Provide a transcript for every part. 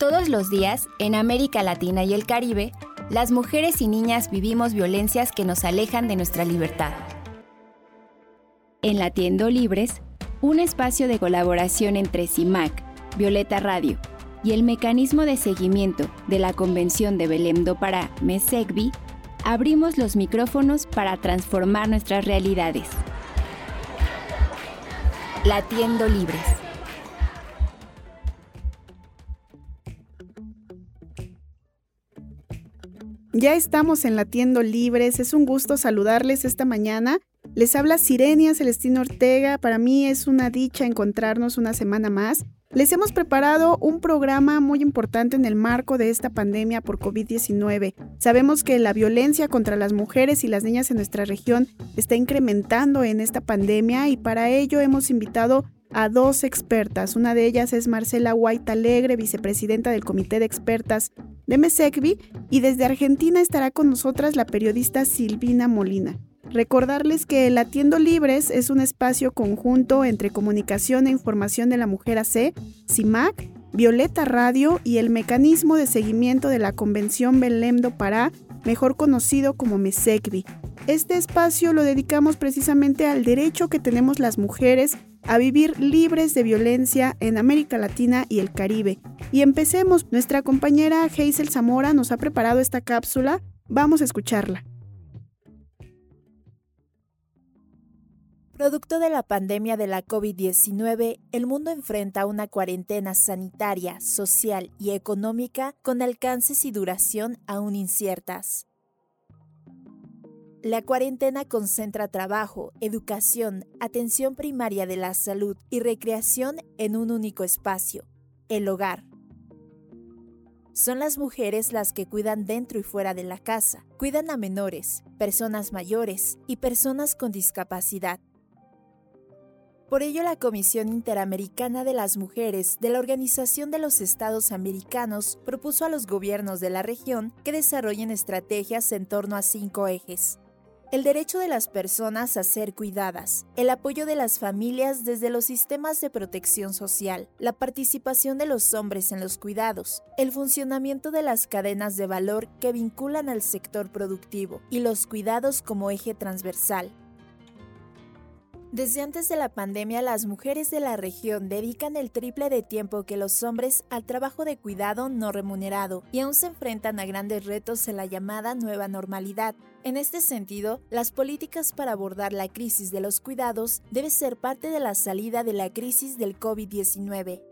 Todos los días, en América Latina y el Caribe, las mujeres y niñas vivimos violencias que nos alejan de nuestra libertad. En Latiendo Libres, un espacio de colaboración entre CIMAC, Violeta Radio y el mecanismo de seguimiento de la Convención de Belém do Pará, MESECBI, abrimos los micrófonos para transformar nuestras realidades. Latiendo Libres. Ya estamos en Latiendo Libres, es un gusto saludarles esta mañana. Les habla Sirenia Celestino Ortega, para mí es una dicha encontrarnos una semana más. Les hemos preparado un programa muy importante en el marco de esta pandemia por COVID-19. Sabemos que la violencia contra las mujeres y las niñas en nuestra región está incrementando en esta pandemia y para ello hemos invitado a dos expertas. Una de ellas es Marcela White Alegre, vicepresidenta del Comité de Expertas de MESECBI, y desde Argentina estará con nosotras la periodista Silvina Molina. Recordarles que Latiendo Libres es un espacio conjunto entre Comunicación e Información de la Mujer AC, CIMAC, Violeta Radio y el mecanismo de seguimiento de la Convención Belém do Pará, mejor conocido como MESECBI. Este espacio lo dedicamos precisamente al derecho que tenemos las mujeres a vivir libres de violencia en América Latina y el Caribe. Y empecemos. Nuestra compañera Hazel Zamora nos ha preparado esta cápsula. Vamos a escucharla. Producto de la pandemia de la COVID-19, el mundo enfrenta una cuarentena sanitaria, social y económica con alcances y duración aún inciertas. La cuarentena concentra trabajo, educación, atención primaria de la salud y recreación en un único espacio, el hogar. Son las mujeres las que cuidan dentro y fuera de la casa, cuidan a menores, personas mayores y personas con discapacidad. Por ello, la Comisión Interamericana de las Mujeres de la Organización de los Estados Americanos propuso a los gobiernos de la región que desarrollen estrategias en torno a cinco ejes el derecho de las personas a ser cuidadas, el apoyo de las familias desde los sistemas de protección social, la participación de los hombres en los cuidados, el funcionamiento de las cadenas de valor que vinculan al sector productivo y los cuidados como eje transversal, desde antes de la pandemia, las mujeres de la región dedican el triple de tiempo que los hombres al trabajo de cuidado no remunerado y aún se enfrentan a grandes retos en la llamada nueva normalidad. En este sentido, las políticas para abordar la crisis de los cuidados deben ser parte de la salida de la crisis del COVID-19.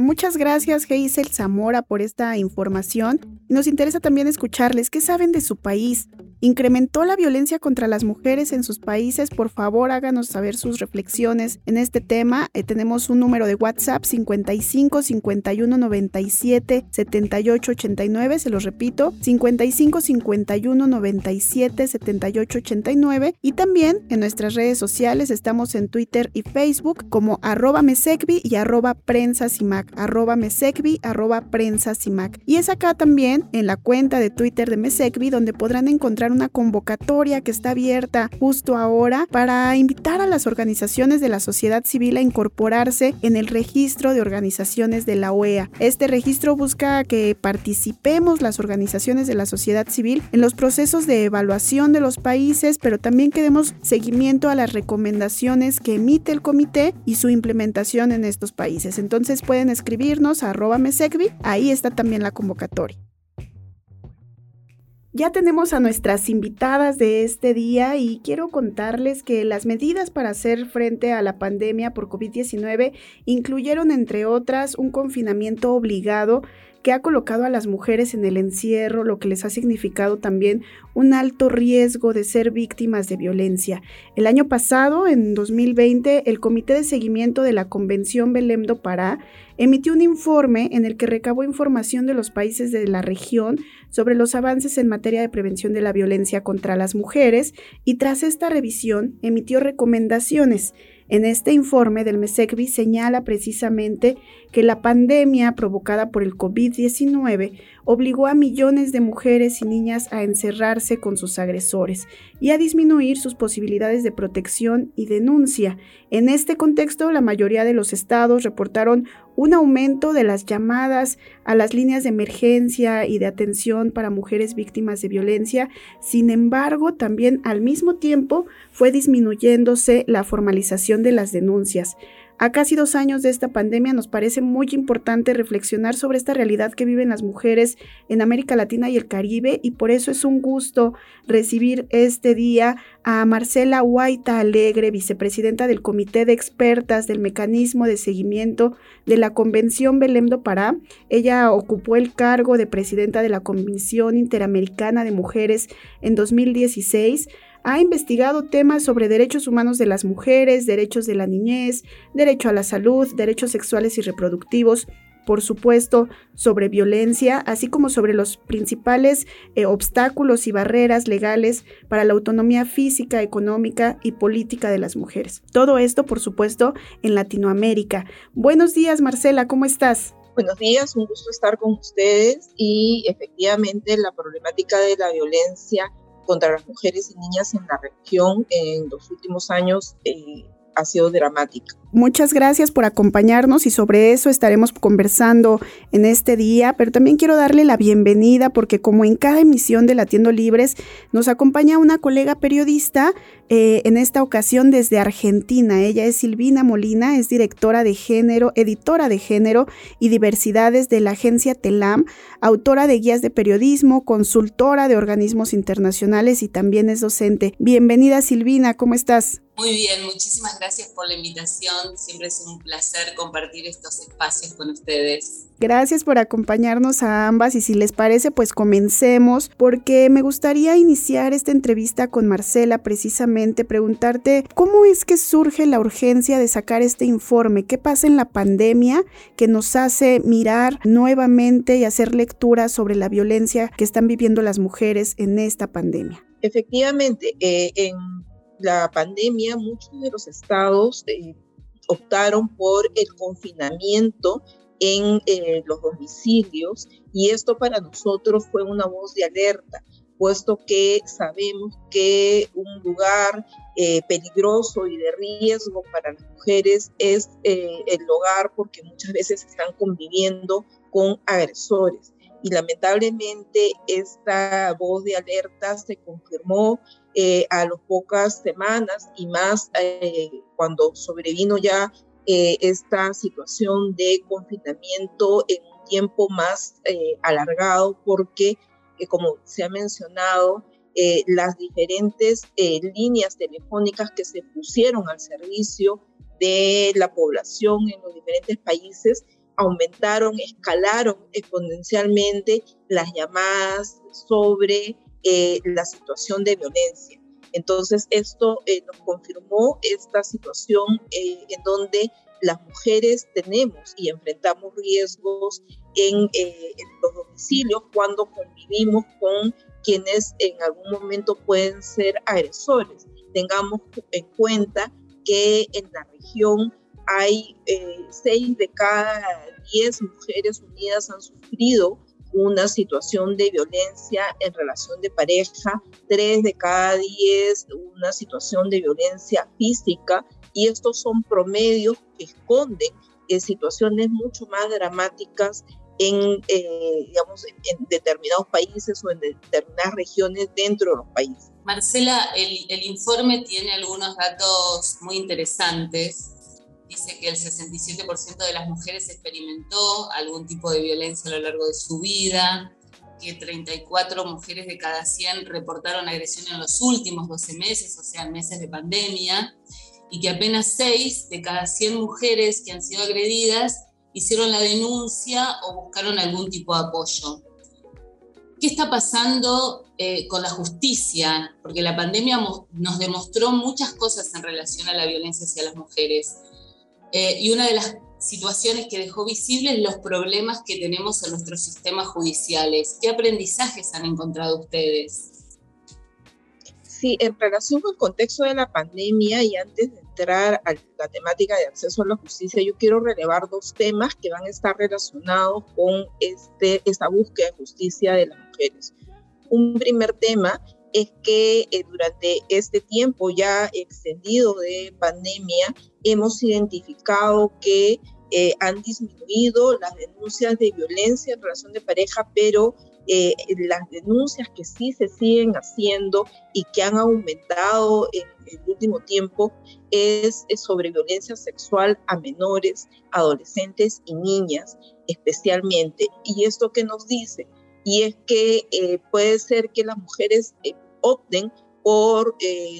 Muchas gracias, Geisel Zamora, por esta información. Nos interesa también escucharles qué saben de su país, incrementó la violencia contra las mujeres en sus países. Por favor, háganos saber sus reflexiones en este tema. Eh, tenemos un número de WhatsApp 55 51 97 78 89. Se los repito, 55 51 97 78 89. Y también en nuestras redes sociales estamos en Twitter y Facebook como arroba mesecvi y arroba prensa arroba mesecvi, arroba prensa Y es acá también en la cuenta de Twitter de Mesecvi donde podrán encontrar una convocatoria que está abierta justo ahora para invitar a las organizaciones de la sociedad civil a incorporarse en el registro de organizaciones de la OEA. Este registro busca que participemos las organizaciones de la sociedad civil en los procesos de evaluación de los países, pero también que demos seguimiento a las recomendaciones que emite el comité y su implementación en estos países. Entonces pueden escribirnos a arroba mesecvi, ahí está también la convocatoria. Ya tenemos a nuestras invitadas de este día y quiero contarles que las medidas para hacer frente a la pandemia por COVID-19 incluyeron, entre otras, un confinamiento obligado que ha colocado a las mujeres en el encierro, lo que les ha significado también un alto riesgo de ser víctimas de violencia. El año pasado, en 2020, el Comité de Seguimiento de la Convención Belém do Pará emitió un informe en el que recabó información de los países de la región sobre los avances en materia de prevención de la violencia contra las mujeres y tras esta revisión emitió recomendaciones. En este informe del MESECBI señala precisamente que la pandemia provocada por el COVID-19 obligó a millones de mujeres y niñas a encerrarse con sus agresores y a disminuir sus posibilidades de protección y denuncia. En este contexto, la mayoría de los estados reportaron un aumento de las llamadas a las líneas de emergencia y de atención para mujeres víctimas de violencia. Sin embargo, también al mismo tiempo fue disminuyéndose la formalización de las denuncias. A casi dos años de esta pandemia nos parece muy importante reflexionar sobre esta realidad que viven las mujeres en América Latina y el Caribe y por eso es un gusto recibir este día a Marcela Huayta Alegre, vicepresidenta del Comité de Expertas del Mecanismo de Seguimiento de la Convención Belém do Pará. Ella ocupó el cargo de presidenta de la Comisión Interamericana de Mujeres en 2016 ha investigado temas sobre derechos humanos de las mujeres, derechos de la niñez, derecho a la salud, derechos sexuales y reproductivos, por supuesto, sobre violencia, así como sobre los principales eh, obstáculos y barreras legales para la autonomía física, económica y política de las mujeres. Todo esto, por supuesto, en Latinoamérica. Buenos días, Marcela, ¿cómo estás? Buenos días, un gusto estar con ustedes y efectivamente la problemática de la violencia contra las mujeres y niñas en la región en los últimos años eh, ha sido dramática. Muchas gracias por acompañarnos y sobre eso estaremos conversando en este día, pero también quiero darle la bienvenida porque como en cada emisión de Latiendo Libres nos acompaña una colega periodista, eh, en esta ocasión desde Argentina. Ella es Silvina Molina, es directora de género, editora de género y diversidades de la agencia TELAM, autora de guías de periodismo, consultora de organismos internacionales y también es docente. Bienvenida Silvina, ¿cómo estás? Muy bien, muchísimas gracias por la invitación. Siempre es un placer compartir estos espacios con ustedes. Gracias por acompañarnos a ambas y si les parece, pues comencemos porque me gustaría iniciar esta entrevista con Marcela precisamente preguntarte cómo es que surge la urgencia de sacar este informe, qué pasa en la pandemia que nos hace mirar nuevamente y hacer lectura sobre la violencia que están viviendo las mujeres en esta pandemia. Efectivamente, eh, en la pandemia, muchos de los estados eh, optaron por el confinamiento en eh, los domicilios y esto para nosotros fue una voz de alerta, puesto que sabemos que un lugar eh, peligroso y de riesgo para las mujeres es el hogar porque muchas veces están conviviendo con agresores. Y lamentablemente esta voz de alerta se confirmó eh, a las pocas semanas y más eh, cuando sobrevino ya eh, esta situación de confinamiento en un tiempo más alargado porque, como se ha mencionado, las diferentes líneas telefónicas que se pusieron al servicio de la población en los diferentes países aumentaron, escalaron exponencialmente las llamadas sobre eh, la situación de violencia. Entonces, esto eh, nos confirmó esta situación eh, en donde las mujeres tenemos y enfrentamos riesgos en, en, los domicilios cuando convivimos con quienes en algún momento pueden ser agresores. Tengamos en cuenta que en la región hay seis de cada diez mujeres unidas han sufrido una situación de violencia en relación de pareja, tres de cada diez una situación de violencia física y estos son promedios que esconden eh, situaciones mucho más dramáticas en, eh, digamos, en, determinados países o en determinadas regiones dentro de los países. Marcela, el, el informe tiene algunos datos muy interesantes dice que el 67% de las mujeres experimentó algún tipo de violencia a lo largo de su vida, que 34 mujeres de cada 100 reportaron agresión en los últimos 12 meses, o sea, meses de pandemia, y que apenas 6 de cada 100 mujeres que han sido agredidas hicieron la denuncia o buscaron algún tipo de apoyo. ¿Qué está pasando eh, con la justicia? Porque la pandemia nos demostró muchas cosas en relación a la violencia hacia las mujeres. Eh, y una de las situaciones que dejó visibles los problemas que tenemos en nuestros sistemas judiciales. ¿Qué aprendizajes han encontrado ustedes? Sí, en relación con el contexto de la pandemia y antes de entrar a la temática de acceso a la justicia, yo quiero relevar dos temas que van a estar relacionados con este, esta búsqueda de justicia de las mujeres. Un primer tema es que eh, durante este tiempo ya extendido de pandemia hemos identificado que eh, han disminuido las denuncias de violencia en relación de pareja, pero eh, las denuncias que sí se siguen haciendo y que han aumentado en el último tiempo es, sobre violencia sexual a menores, adolescentes y niñas especialmente. ¿Y esto qué nos dice? Y es que eh, puede ser que las mujeres eh, opten por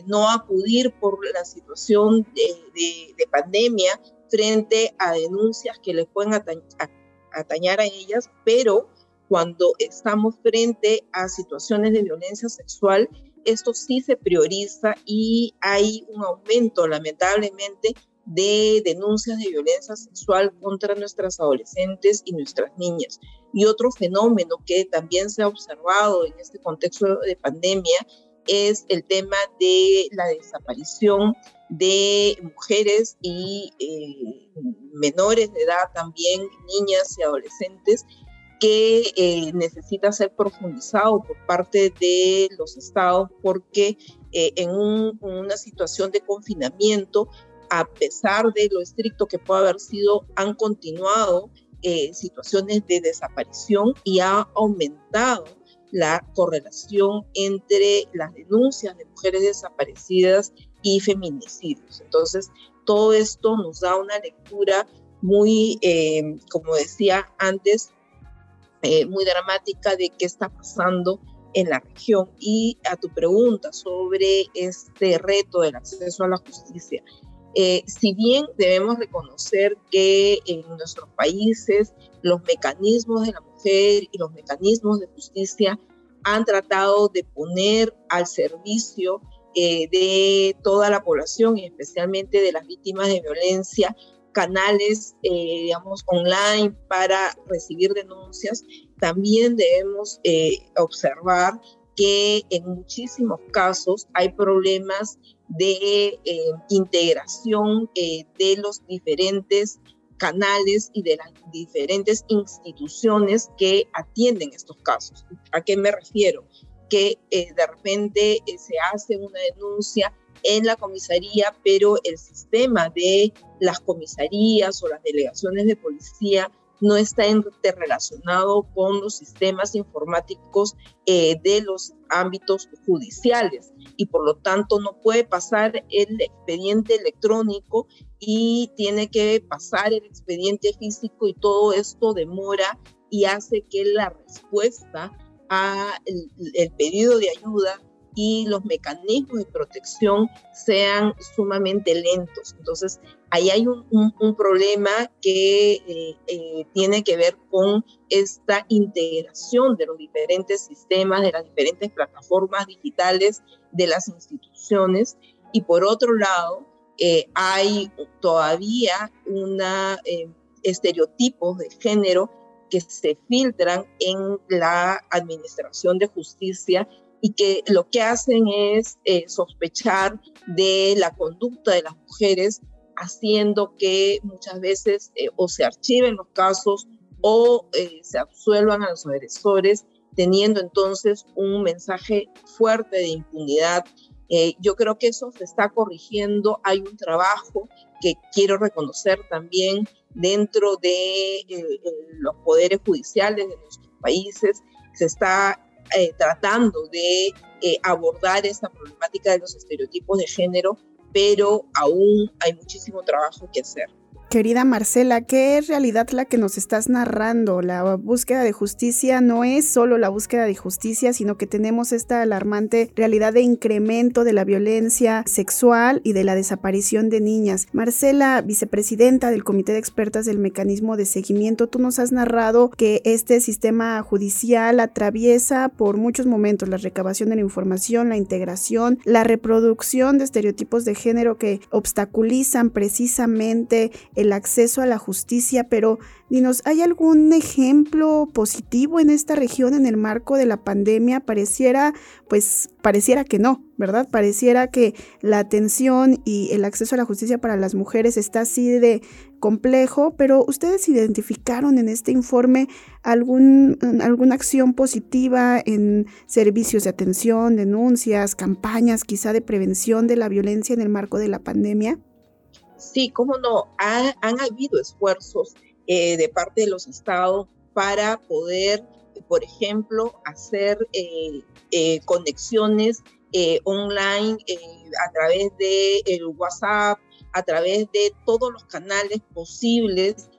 no acudir por la situación de, pandemia frente a denuncias que les pueden atañar a ellas, pero cuando estamos frente a situaciones de violencia sexual, esto sí se prioriza y hay un aumento, lamentablemente, de denuncias de violencia sexual contra nuestras adolescentes y nuestras niñas. Y otro fenómeno que también se ha observado en este contexto de pandemia es el tema de la desaparición de mujeres y eh, menores de edad, también niñas y adolescentes, que eh, necesita ser profundizado por parte de los estados porque eh, en una situación de confinamiento, a pesar de lo estricto que puede haber sido, han continuado eh, situaciones de desaparición y ha aumentado la correlación entre las denuncias de mujeres desaparecidas y feminicidios. Entonces, todo esto nos da una lectura muy, como decía antes, eh, muy dramática de qué está pasando en la región. Y a tu pregunta sobre este reto del acceso a la justicia, eh, si bien debemos reconocer que en nuestros países los mecanismos de la mujer y los mecanismos de justicia han tratado de poner al servicio eh, de toda la población y especialmente de las víctimas de violencia canales, eh, digamos, online para recibir denuncias, también debemos observar que en muchísimos casos hay problemas de eh, integración de los diferentes canales y de las diferentes instituciones que atienden estos casos. ¿A qué me refiero? Que de repente se hace una denuncia en la comisaría, pero el sistema de las comisarías o las delegaciones de policía no está interrelacionado con los sistemas informáticos eh, de los ámbitos judiciales y por lo tanto no puede pasar el expediente electrónico y tiene que pasar el expediente físico y todo esto demora y hace que la respuesta a el pedido de ayuda y los mecanismos de protección sean sumamente lentos. Entonces, ahí hay un, problema que eh, eh, tiene que ver con esta integración de los diferentes sistemas, de las diferentes plataformas digitales de las instituciones. Y por otro lado, eh, hay todavía una estereotipos de género que se filtran en la administración de justicia y que lo que hacen es sospechar de la conducta de las mujeres, haciendo que muchas veces eh, o se archiven los casos o eh, se absuelvan a los agresores, teniendo entonces un mensaje fuerte de impunidad. yo creo que eso se está corrigiendo. Hay un trabajo que quiero reconocer también dentro de los poderes judiciales de nuestros países. Se está eh, tratando de eh, abordar esa problemática de los estereotipos de género, pero aún hay muchísimo trabajo que hacer. Querida Marcela, ¿qué realidad la que nos estás narrando? La búsqueda de justicia no es solo la búsqueda de justicia, sino que tenemos esta alarmante realidad de incremento de la violencia sexual y de la desaparición de niñas. Marcela, vicepresidenta del Comité de Expertas del Mecanismo de Seguimiento, tú nos has narrado que este sistema judicial atraviesa por muchos momentos la recabación de la información, la integración, la reproducción de estereotipos de género que obstaculizan precisamente el acceso a la justicia, pero dinos, ¿hay algún ejemplo positivo en esta región en el marco de la pandemia? Pareciera, pues, pareciera que no, ¿verdad? Pareciera que la atención y el acceso a la justicia para las mujeres está así de complejo, pero ustedes identificaron en este informe algún, alguna acción positiva en servicios de atención, denuncias, campañas quizá de prevención de la violencia en el marco de la pandemia. Sí, cómo no, han habido esfuerzos eh, de parte de los estados para poder, por ejemplo, hacer eh, eh, conexiones online a través de el WhatsApp, a través de todos los canales posibles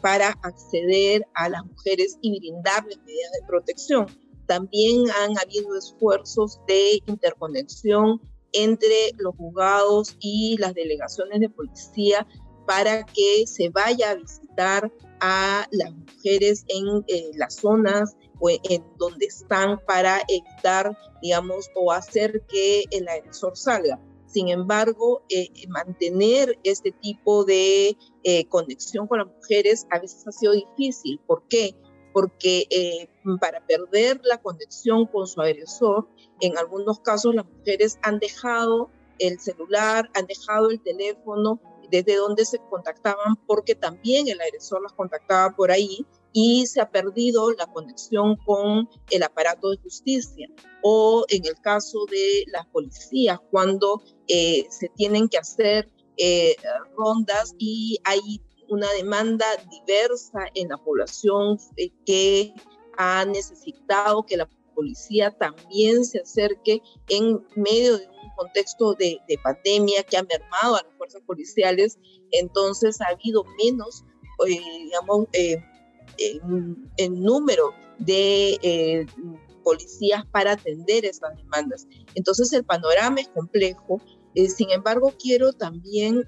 para acceder a las mujeres y brindarles medidas de protección. También han habido esfuerzos de interconexión entre los juzgados y las delegaciones de policía para que se vaya a visitar a las mujeres en eh, las zonas o en donde están para evitar, digamos, o hacer que el agresor salga. Sin embargo, eh, mantener este tipo de eh, conexión con las mujeres a veces ha sido difícil. ¿Por qué? Porque para perder la conexión con su agresor, en algunos casos las mujeres han dejado el celular, han dejado el teléfono desde donde se contactaban porque también el agresor las contactaba por ahí y se ha perdido la conexión con el aparato de justicia. O en el caso de las policías, cuando eh, se tienen que hacer eh, rondas y hay una demanda diversa en la población eh, que ha necesitado que la policía también se acerque en medio de un contexto de, pandemia que ha mermado a las fuerzas policiales, entonces ha habido menos, eh, digamos, eh, en, número de eh, policías para atender esas demandas. Entonces el panorama es complejo. sin embargo, quiero también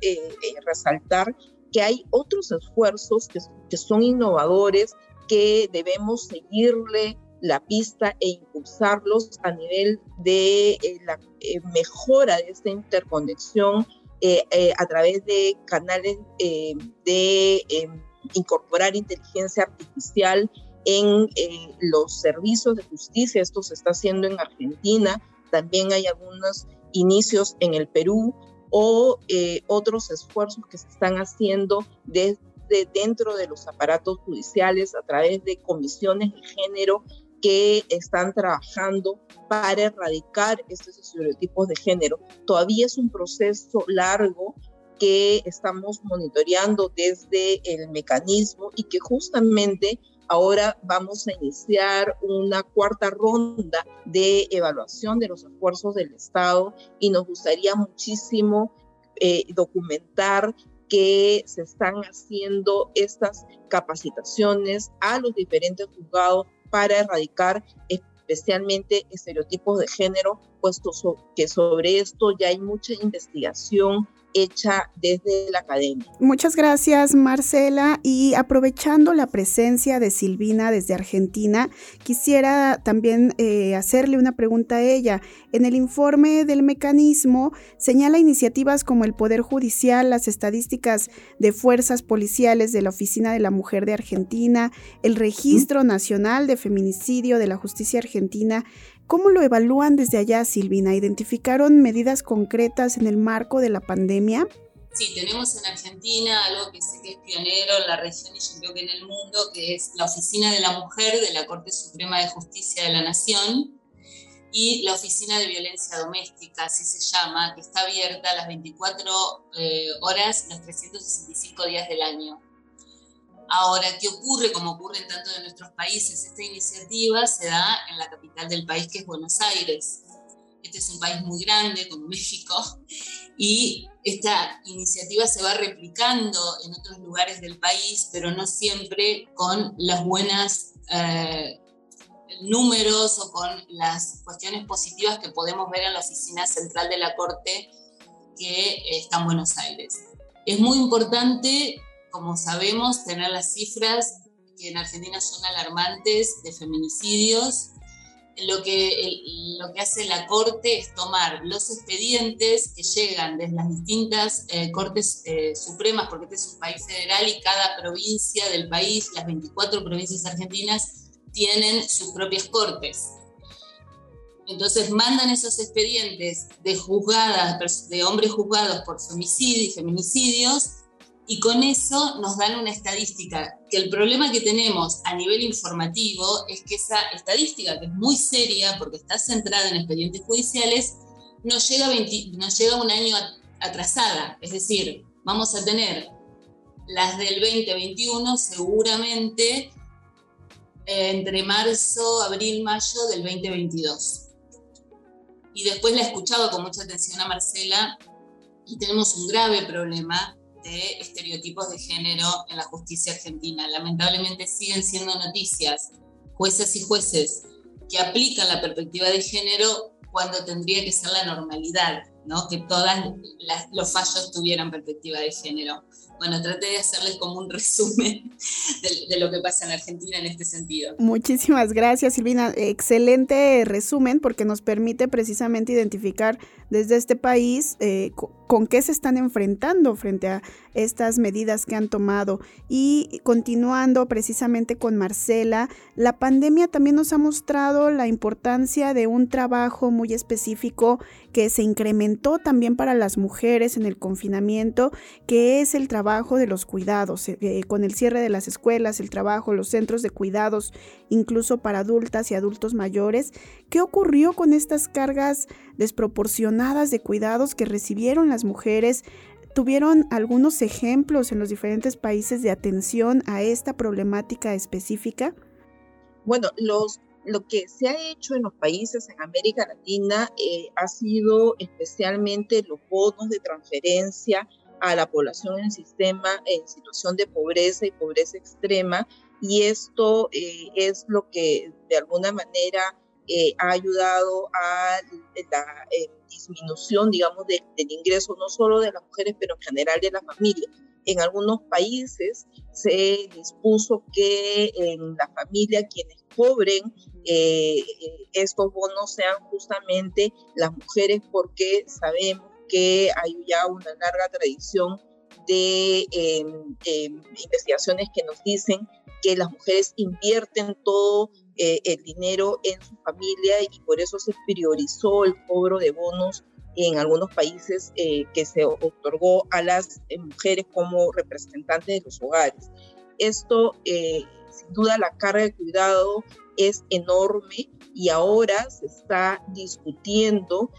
resaltar que hay otros esfuerzos que, que son innovadores que debemos seguirle la pista e impulsarlos a nivel de eh, la eh, mejora de esta interconexión eh, a través de canales de incorporar inteligencia artificial en los servicios de justicia. Esto se está haciendo en Argentina, también hay algunos inicios en el Perú o otros esfuerzos que se están haciendo desde dentro de los aparatos judiciales a través de comisiones de género que están trabajando para erradicar estos estereotipos de género. Todavía es un proceso largo que estamos monitoreando desde el mecanismo y que justamente ahora vamos a iniciar una cuarta ronda de evaluación de los esfuerzos del Estado y nos gustaría muchísimo eh, documentar que se están haciendo estas capacitaciones a los diferentes juzgados para erradicar especialmente estereotipos de género, puesto que sobre esto ya hay mucha investigación hecha desde la academia. Muchas gracias Marcela y aprovechando la presencia de Silvina desde Argentina, quisiera también eh, hacerle una pregunta a ella. En el informe del mecanismo señala iniciativas como el Poder Judicial, las estadísticas de fuerzas policiales de la Oficina de la Mujer de Argentina, el Registro Nacional de Feminicidio de la Justicia Argentina, ¿Cómo lo evalúan desde allá, Silvina? ¿Identificaron medidas concretas en el marco de la pandemia? Sí, tenemos en Argentina algo que sé que es pionero en la región y yo creo que en el mundo, que es la Oficina de la Mujer de la Corte Suprema de Justicia de la Nación y la Oficina de Violencia Doméstica, así se llama, que está abierta las 24 eh, horas, los 365 días del año. Ahora, ¿qué ocurre? Como ocurre en tanto de nuestros países, esta iniciativa se da en la capital del país, que es Buenos Aires. Este es un país muy grande, como México, y esta iniciativa se va replicando en otros lugares del país, pero no siempre con las buenas eh, números o con las cuestiones positivas que podemos ver en la oficina central de la Corte que está en Buenos Aires. Es muy importante como sabemos, tener las cifras que en Argentina son alarmantes de feminicidios lo que, lo que hace la Corte es tomar los expedientes que llegan desde las distintas eh, Cortes eh, Supremas, porque este es un país federal y cada provincia del país, las 24 provincias argentinas, tienen sus propias cortes. Entonces mandan esos expedientes de juzgadas, de hombres juzgados por homicidio y feminicidios, y con eso nos dan una estadística, que el problema que tenemos a nivel informativo es que esa estadística, que es muy seria porque está centrada en expedientes judiciales, nos llega, llega un año atrasada. Es decir, vamos a tener las del 2021 seguramente eh, entre marzo, abril, mayo del 2022. Y después la he escuchado con mucha atención a Marcela y tenemos un grave problema de estereotipos de género en la justicia argentina. Lamentablemente siguen siendo noticias jueces y jueces que aplican la perspectiva de género cuando tendría que ser la normalidad, ¿no? que todos los fallos tuvieran perspectiva de género. Bueno, traté de hacerles como un resumen de, lo que pasa en Argentina en este sentido. Muchísimas gracias, Silvina. Excelente resumen porque nos permite precisamente identificar desde este país eh, con qué se están enfrentando frente a estas medidas que han tomado. Y continuando precisamente con Marcela, la pandemia también nos ha mostrado la importancia de un trabajo muy específico que se incrementó también para las mujeres en el confinamiento, que es el trabajo de los cuidados, eh, eh, con el cierre de las escuelas, el trabajo, los centros de cuidados, incluso para adultas y adultos mayores. ¿Qué ocurrió con estas cargas desproporcionadas de cuidados que recibieron las mujeres? ¿Tuvieron algunos ejemplos en los diferentes países de atención a esta problemática específica? Bueno, los, lo que se ha hecho en los países en América Latina eh, ha sido especialmente los bonos de transferencia a la población en sistema en situación de pobreza y pobreza extrema y esto eh, es lo que de alguna manera eh, ha ayudado a la eh, disminución, digamos, del ingreso no solo de las mujeres, pero en general de la familia. En algunos países se dispuso que en la familia quienes cobren eh, estos bonos sean justamente las mujeres porque sabemos que hay ya una larga tradición de em, em, investigaciones que nos dicen que las mujeres invierten todo eh, el dinero en su familia y por eso se priorizó el cobro de bonos en algunos países eh, que se otorgó a las eh, mujeres como representantes de los hogares. Esto, sin duda, la carga de cuidado es enorme y ahora se está discutiendo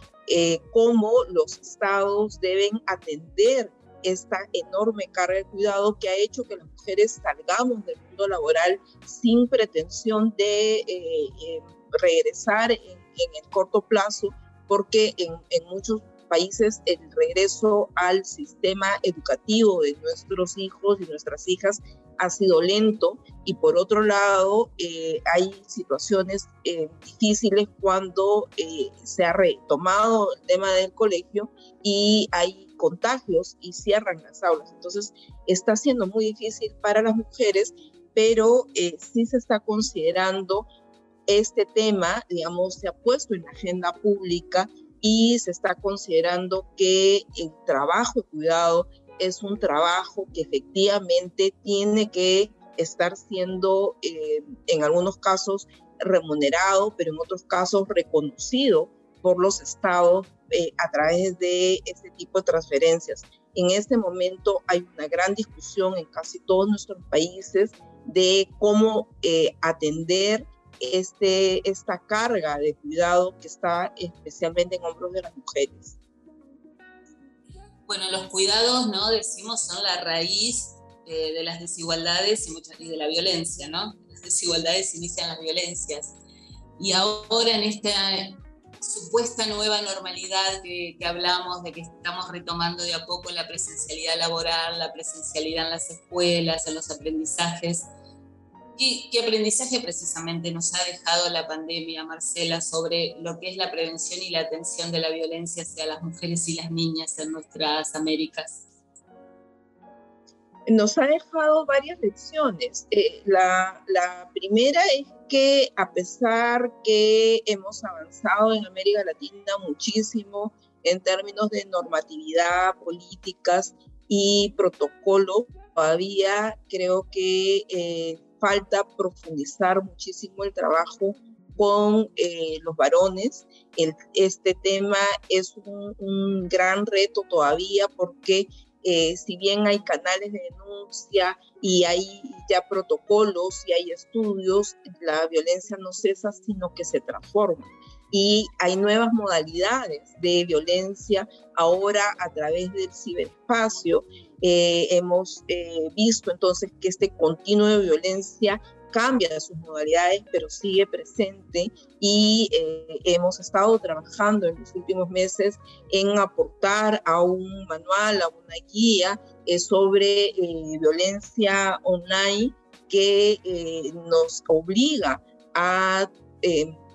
cómo los estados deben atender esta enorme carga de cuidado que ha hecho que las mujeres salgamos del mundo laboral sin pretensión de eh, eh, regresar en, el corto plazo, porque en, en muchos países el regreso al sistema educativo de nuestros hijos y nuestras hijas ha sido lento. Y por otro lado eh, hay situaciones difíciles cuando se ha retomado el tema del colegio y hay contagios y cierran las aulas. Entonces, está siendo muy difícil para las mujeres, pero eh, sí se está considerando este tema, digamos, se ha puesto en la agenda pública y se está considerando que el trabajo de cuidado es un trabajo que efectivamente tiene que estar siendo eh, en algunos casos remunerado, pero en otros casos reconocido por los estados eh, a través de este tipo de transferencias. En este momento hay una gran discusión en casi todos nuestros países de cómo eh, atender este, esta carga de cuidado que está especialmente en hombros de las mujeres. Bueno, los cuidados, ¿no? Decimos, son la raíz eh, de las desigualdades y, y de la violencia, ¿no? Las desigualdades inician las violencias. Y ahora en esta supuesta nueva normalidad que, hablamos, de que estamos retomando de a poco la presencialidad laboral, la presencialidad en las escuelas, en los aprendizajes. ¿Qué, ¿Qué, aprendizaje precisamente nos ha dejado la pandemia, Marcela, sobre lo que es la prevención y la atención de la violencia hacia las mujeres y las niñas en nuestras Américas? Nos ha dejado varias lecciones. Eh, la, la primera es que a pesar que hemos avanzado en América Latina muchísimo en términos de normatividad, políticas y protocolo, todavía creo que eh, falta profundizar muchísimo el trabajo con eh, los varones. este tema es un, gran reto todavía porque eh, si bien hay canales de denuncia y hay ya protocolos y hay estudios, la violencia no cesa, sino que se transforma. Y hay nuevas modalidades de violencia ahora a través del ciberespacio. Eh, hemos visto entonces que este continuo de violencia cambia sus modalidades, pero sigue presente y eh, hemos estado trabajando en los últimos meses en aportar a un manual, a una guía eh, sobre eh, violencia online que nos obliga a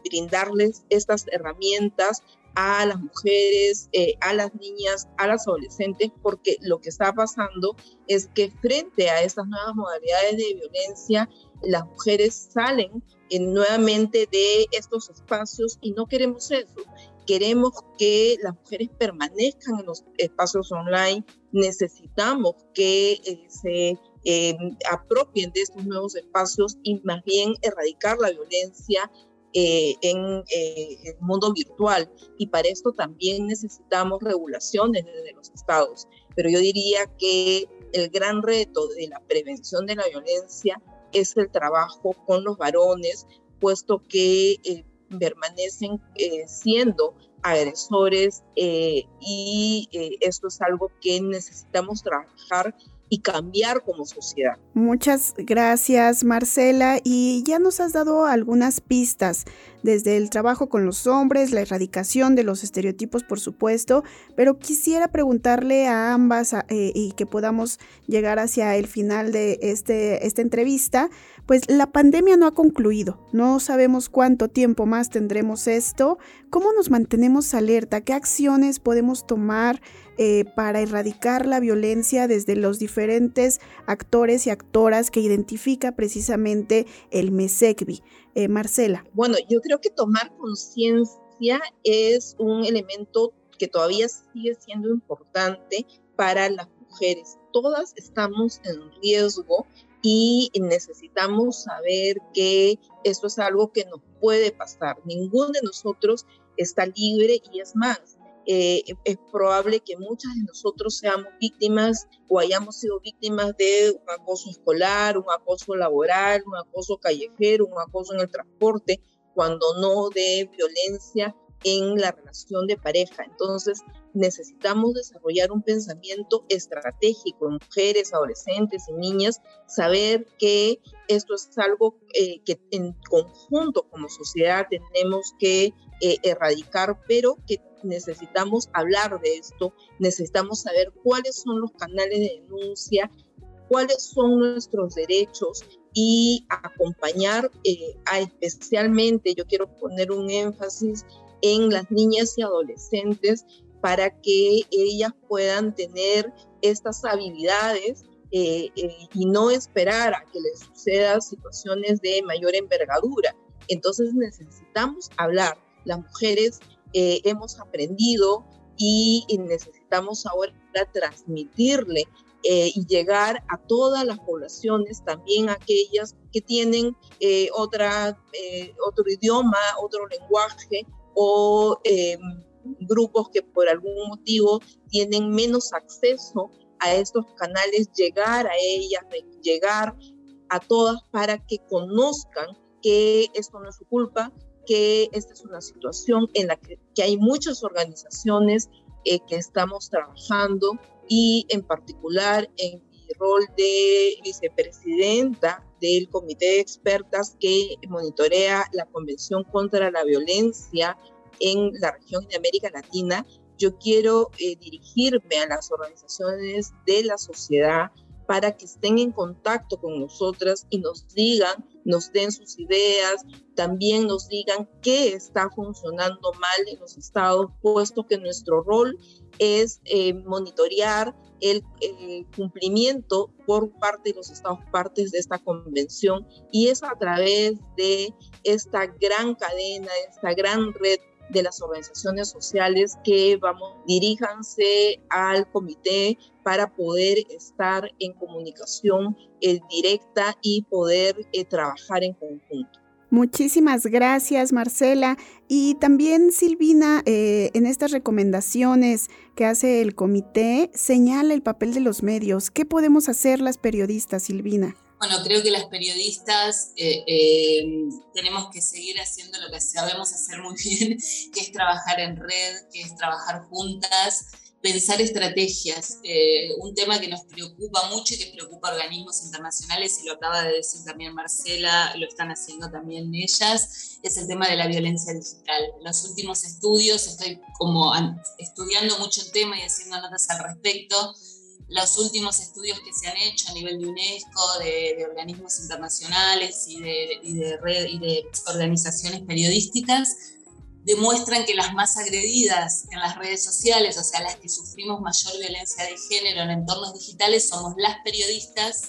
brindarles estas herramientas a las mujeres, a las niñas, a las adolescentes, porque lo que está pasando es que frente a estas nuevas modalidades de violencia, las mujeres salen nuevamente de estos espacios y no queremos eso. Queremos que las mujeres permanezcan en los espacios online. Necesitamos que eh, se eh, apropien de estos nuevos espacios y más bien erradicar la violencia eh, en el mundo virtual. Y para esto también necesitamos regulaciones desde los estados. Pero yo diría que el gran reto de la prevención de la violencia es el trabajo con los varones, puesto que eh, permanecen eh, siendo agresores eh, y esto es algo que necesitamos trabajar y cambiar como sociedad. Muchas gracias Marcela y ya nos has dado algunas pistas desde el trabajo con los hombres, la erradicación de los estereotipos por supuesto, pero quisiera preguntarle a ambas eh, y que podamos llegar hacia el final de este, esta entrevista, pues la pandemia no ha concluido, no sabemos cuánto tiempo más tendremos esto, ¿cómo nos mantenemos alerta? ¿Qué acciones podemos tomar? Eh, para erradicar la violencia desde los diferentes actores y actoras que identifica precisamente el MESECBI. Eh, Marcela. Bueno, yo creo que tomar conciencia es un elemento que todavía sigue siendo importante para las mujeres. Todas estamos en riesgo y necesitamos saber que esto es algo que nos puede pasar. Ninguno de nosotros está libre y es más, eh, es probable que muchas de nosotros seamos víctimas o hayamos sido víctimas de un acoso escolar, un acoso laboral, un acoso callejero, un acoso en el transporte, cuando no de violencia en la relación de pareja. Entonces, necesitamos desarrollar un pensamiento estratégico en mujeres, adolescentes y niñas, saber que esto es algo eh, que en conjunto como sociedad tenemos que eh, erradicar, pero que necesitamos hablar de esto, necesitamos saber cuáles son los canales de denuncia, cuáles son nuestros derechos y acompañar eh, a especialmente, yo quiero poner un énfasis en las niñas y adolescentes para que ellas puedan tener estas habilidades eh, eh, y no esperar a que les sucedan situaciones de mayor envergadura. Entonces necesitamos hablar. Las mujeres eh, hemos aprendido y, necesitamos ahora transmitirle y llegar a todas las poblaciones, también aquellas que tienen otra, otro idioma, otro lenguaje o grupos que por algún motivo tienen menos acceso a estos canales, llegar a ellas, llegar a todas para que conozcan que esto no es su culpa, que esta es una situación en la que, hay muchas organizaciones eh, que estamos trabajando y en particular en mi rol de vicepresidenta del comité de expertas que monitorea la Convención contra la Violencia en la región de América Latina, yo quiero eh, dirigirme a las organizaciones de la sociedad para que estén en contacto con nosotras y nos digan, nos den sus ideas, también nos digan qué está funcionando mal en los estados, puesto que nuestro rol es eh, monitorear el, cumplimiento por parte de los Estados partes de esta convención y es a través de esta gran cadena, de esta gran red de las organizaciones sociales que vamos, diríjanse al comité para poder estar en comunicación eh, directa y poder eh, trabajar en conjunto. Muchísimas gracias, Marcela. Y también Silvina, eh, en estas recomendaciones que hace el comité, señala el papel de los medios. ¿Qué podemos hacer las periodistas, Silvina? Bueno, creo que las periodistas eh, eh, tenemos que seguir haciendo lo que sabemos hacer muy bien, que es trabajar en red, que es trabajar juntas pensar estrategias. Eh, un tema que nos preocupa mucho y que preocupa a organismos internacionales, y lo acaba de decir también Marcela, lo están haciendo también ellas, es el tema de la violencia digital. Los últimos estudios, estoy como estudiando mucho el tema y haciendo notas al respecto. Los últimos estudios que se han hecho a nivel de UNESCO, de, organismos internacionales y de, y y de organizaciones periodísticas, demuestran que las más agredidas en las redes sociales, o sea, las que sufrimos mayor violencia de género en entornos digitales, somos las periodistas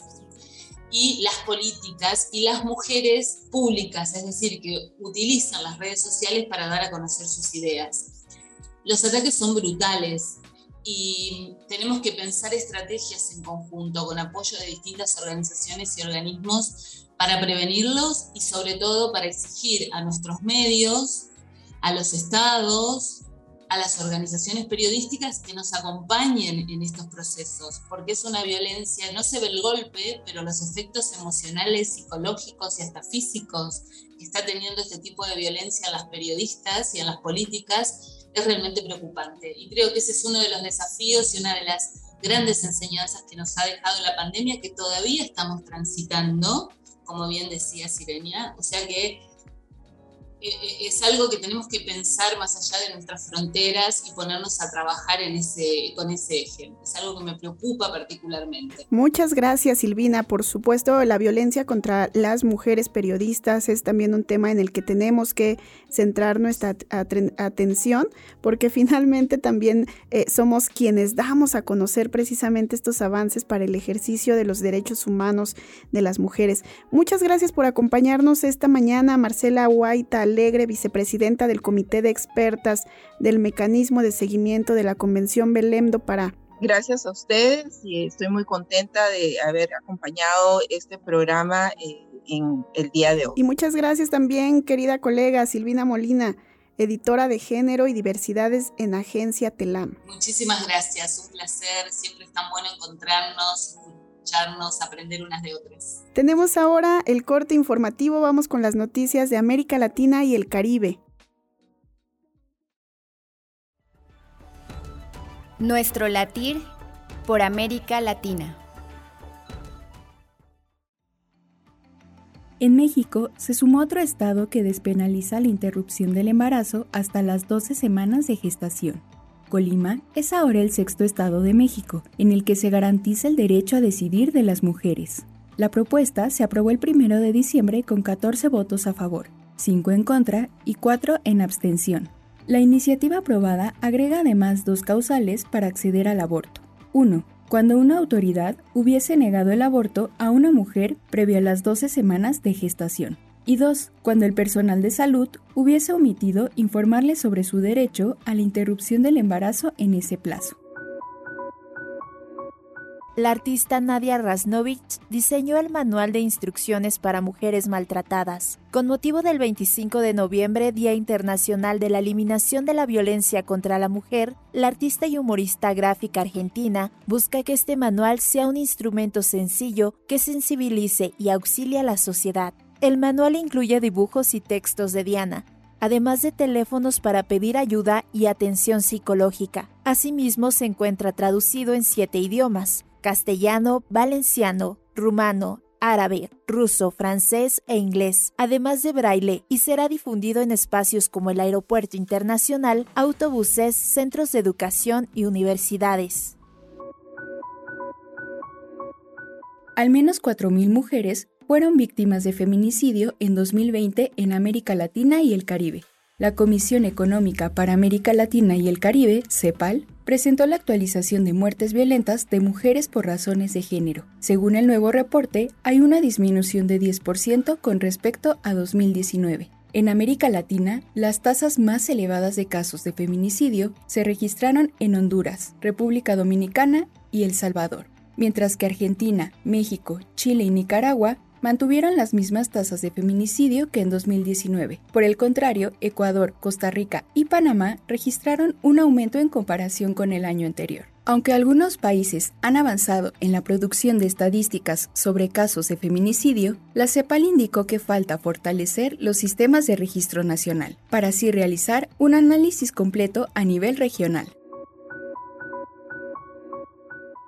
y las políticas y las mujeres públicas, es decir, que utilizan las redes sociales para dar a conocer sus ideas. Los ataques son brutales y tenemos que pensar estrategias en conjunto con apoyo de distintas organizaciones y organismos para prevenirlos y sobre todo para exigir a nuestros medios, a los estados, a las organizaciones periodísticas que nos acompañen en estos procesos, porque es una violencia, no se ve el golpe, pero los efectos emocionales, psicológicos y hasta físicos que está teniendo este tipo de violencia en las periodistas y en las políticas es realmente preocupante. Y creo que ese es uno de los desafíos y una de las grandes enseñanzas que nos ha dejado la pandemia que todavía estamos transitando, como bien decía Sirenia, o sea que es algo que tenemos que pensar más allá de nuestras fronteras y ponernos a trabajar en ese, con ese eje. Es algo que me preocupa particularmente. Muchas gracias Silvina. Por supuesto, la violencia contra las mujeres periodistas es también un tema en el que tenemos que centrar nuestra atención porque finalmente también eh, somos quienes damos a conocer precisamente estos avances para el ejercicio de los derechos humanos de las mujeres. Muchas gracias por acompañarnos esta mañana, Marcela Huayta Alegre, vicepresidenta del Comité de Expertas del Mecanismo de Seguimiento de la Convención Belemdo para Gracias a ustedes y estoy muy contenta de haber acompañado este programa eh, en el día de hoy. Y muchas gracias también, querida colega Silvina Molina, editora de Género y Diversidades en Agencia TELAM. Muchísimas gracias, un placer, siempre es tan bueno encontrarnos, escucharnos, aprender unas de otras. Tenemos ahora el corte informativo, vamos con las noticias de América Latina y el Caribe. Nuestro latir por América Latina. En México se sumó otro estado que despenaliza la interrupción del embarazo hasta las 12 semanas de gestación. Colima es ahora el sexto estado de México, en el que se garantiza el derecho a decidir de las mujeres. La propuesta se aprobó el 1 de diciembre con 14 votos a favor, 5 en contra y 4 en abstención. La iniciativa aprobada agrega además dos causales para acceder al aborto. 1. Cuando una autoridad hubiese negado el aborto a una mujer previo a las 12 semanas de gestación y dos, cuando el personal de salud hubiese omitido informarle sobre su derecho a la interrupción del embarazo en ese plazo. La artista Nadia Rasnovich diseñó el manual de instrucciones para mujeres maltratadas. Con motivo del 25 de noviembre, Día Internacional de la Eliminación de la Violencia contra la Mujer, la artista y humorista gráfica argentina busca que este manual sea un instrumento sencillo que sensibilice y auxilie a la sociedad. El manual incluye dibujos y textos de Diana, además de teléfonos para pedir ayuda y atención psicológica. Asimismo, se encuentra traducido en siete idiomas, castellano, valenciano, rumano, árabe, ruso, francés e inglés, además de braille, y será difundido en espacios como el Aeropuerto Internacional, autobuses, centros de educación y universidades. Al menos 4.000 mujeres fueron víctimas de feminicidio en 2020 en América Latina y el Caribe. La Comisión Económica para América Latina y el Caribe, CEPAL, presentó la actualización de muertes violentas de mujeres por razones de género. Según el nuevo reporte, hay una disminución de 10% con respecto a 2019. En América Latina, las tasas más elevadas de casos de feminicidio se registraron en Honduras, República Dominicana y El Salvador, mientras que Argentina, México, Chile y Nicaragua mantuvieron las mismas tasas de feminicidio que en 2019. Por el contrario, Ecuador, Costa Rica y Panamá registraron un aumento en comparación con el año anterior. Aunque algunos países han avanzado en la producción de estadísticas sobre casos de feminicidio, la CEPAL indicó que falta fortalecer los sistemas de registro nacional, para así realizar un análisis completo a nivel regional.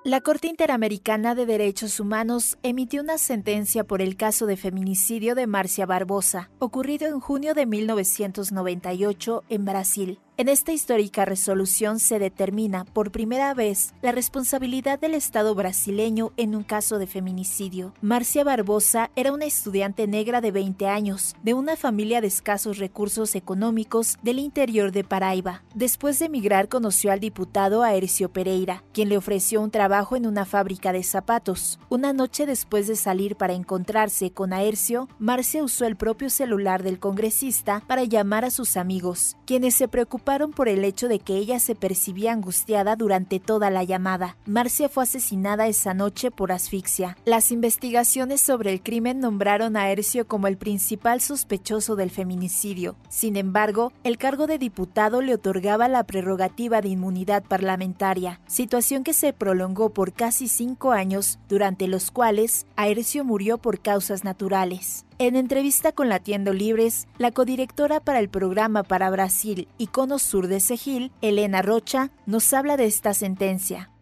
La Corte Interamericana de Derechos Humanos emitió una sentencia por el caso de feminicidio de Marcia Barbosa, ocurrido en junio de 1998 en Brasil. En esta histórica resolución se determina por primera vez la responsabilidad del Estado brasileño en un caso de feminicidio. Marcia Barbosa era una estudiante negra de 20 años, de una familia de escasos recursos económicos del interior de Paraíba. Después de emigrar conoció al diputado Aercio Pereira, quien le ofreció un trabajo en una fábrica de zapatos. Una noche después de salir para encontrarse con Aercio, Marcia usó el propio celular del congresista para llamar a sus amigos, quienes se preocuparon por el hecho de que ella se percibía angustiada durante toda la llamada. Marcia fue asesinada esa noche por asfixia. Las investigaciones sobre el crimen nombraron a Ercio como el principal sospechoso del feminicidio. Sin embargo, el cargo de diputado le otorgaba la prerrogativa de inmunidad parlamentaria, situación que se prolongó por casi cinco años, durante los cuales Aercio murió por causas naturales. En entrevista con la Tienda Libres, la codirectora para el programa para Brasil y Cono Sur de Segil, Elena Rocha, nos habla de esta sentencia.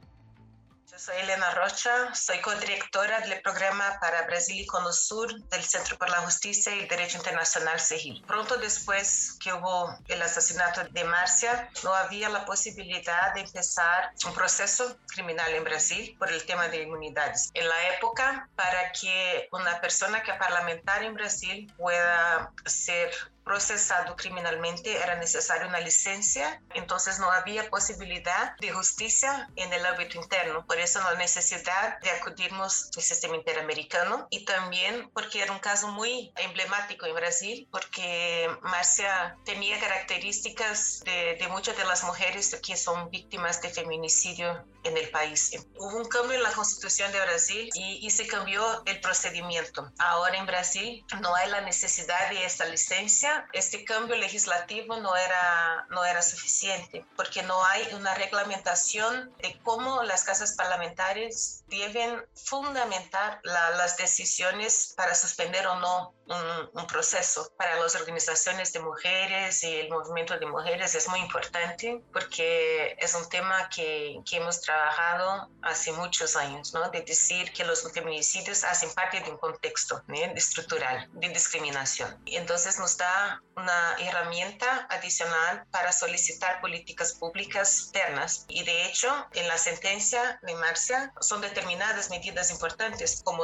Soy Elena Rocha, soy codirectora del programa para Brasil y Cono Sur del Centro por la Justicia y el Derecho Internacional CEGIL. Pronto después que hubo el asesinato de Marcia, no había la posibilidad de empezar un proceso criminal en Brasil por el tema de inmunidades. En la época, para que una persona que es parlamentaria en Brasil pueda ser procesado criminalmente era necesaria una licencia, entonces no había posibilidad de justicia en el ámbito interno. Por eso la necesidad de acudirnos al sistema interamericano y también porque era un caso muy emblemático en Brasil, porque Marcia tenía características de, de muchas de las mujeres que son víctimas de feminicidio en el país. Hubo un cambio en la constitución de Brasil y, y, se cambió el procedimiento. Ahora en Brasil no hay la necesidad de esta licencia. Este cambio legislativo no era, no era suficiente porque no hay una reglamentación de cómo las casas parlamentarias deben fundamentar la, las decisiones para suspender o no un, un, proceso. Para las organizaciones de mujeres y el movimiento de mujeres es muy importante porque es un tema que, que hemos trabajado hace muchos años, ¿no? De decir que los feminicidios hacen parte de un contexto ¿no? estructural de discriminación. Entonces nos da una herramienta adicional para solicitar políticas públicas internas. Y de hecho, en la sentencia de Marcia son determinadas medidas importantes como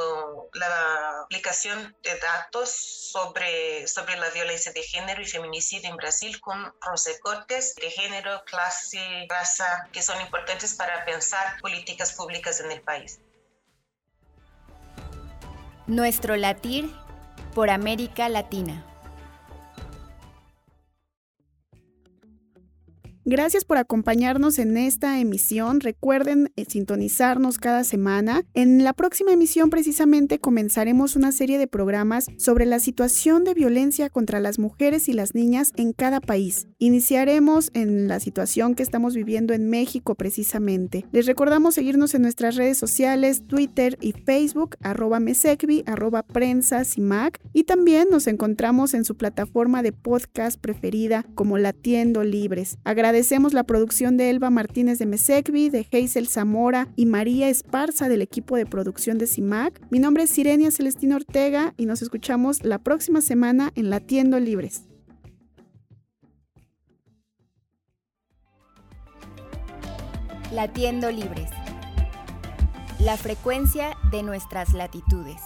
la aplicación de datos sobre, sobre la violencia de género y feminicidio en Brasil con recortes de género, clase, raza, que son importantes para pensar políticas públicas en el país. Nuestro latir por América Latina. Gracias por acompañarnos en esta emisión. Recuerden eh, sintonizarnos cada semana. En la próxima emisión precisamente comenzaremos una serie de programas sobre la situación de violencia contra las mujeres y las niñas en cada país. Iniciaremos en la situación que estamos viviendo en México precisamente. Les recordamos seguirnos en nuestras redes sociales, Twitter y Facebook, arroba mesecvi, arroba prensa, CIMAC, y también nos encontramos en su plataforma de podcast preferida como Latiendo Libres. Agradecemos la producción de Elba Martínez de Mesecvi, de Hazel Zamora y María Esparza del equipo de producción de CIMAC. Mi nombre es Sirenia Celestina Ortega y nos escuchamos la próxima semana en Latiendo Libres. Latiendo Libres. La frecuencia de nuestras latitudes.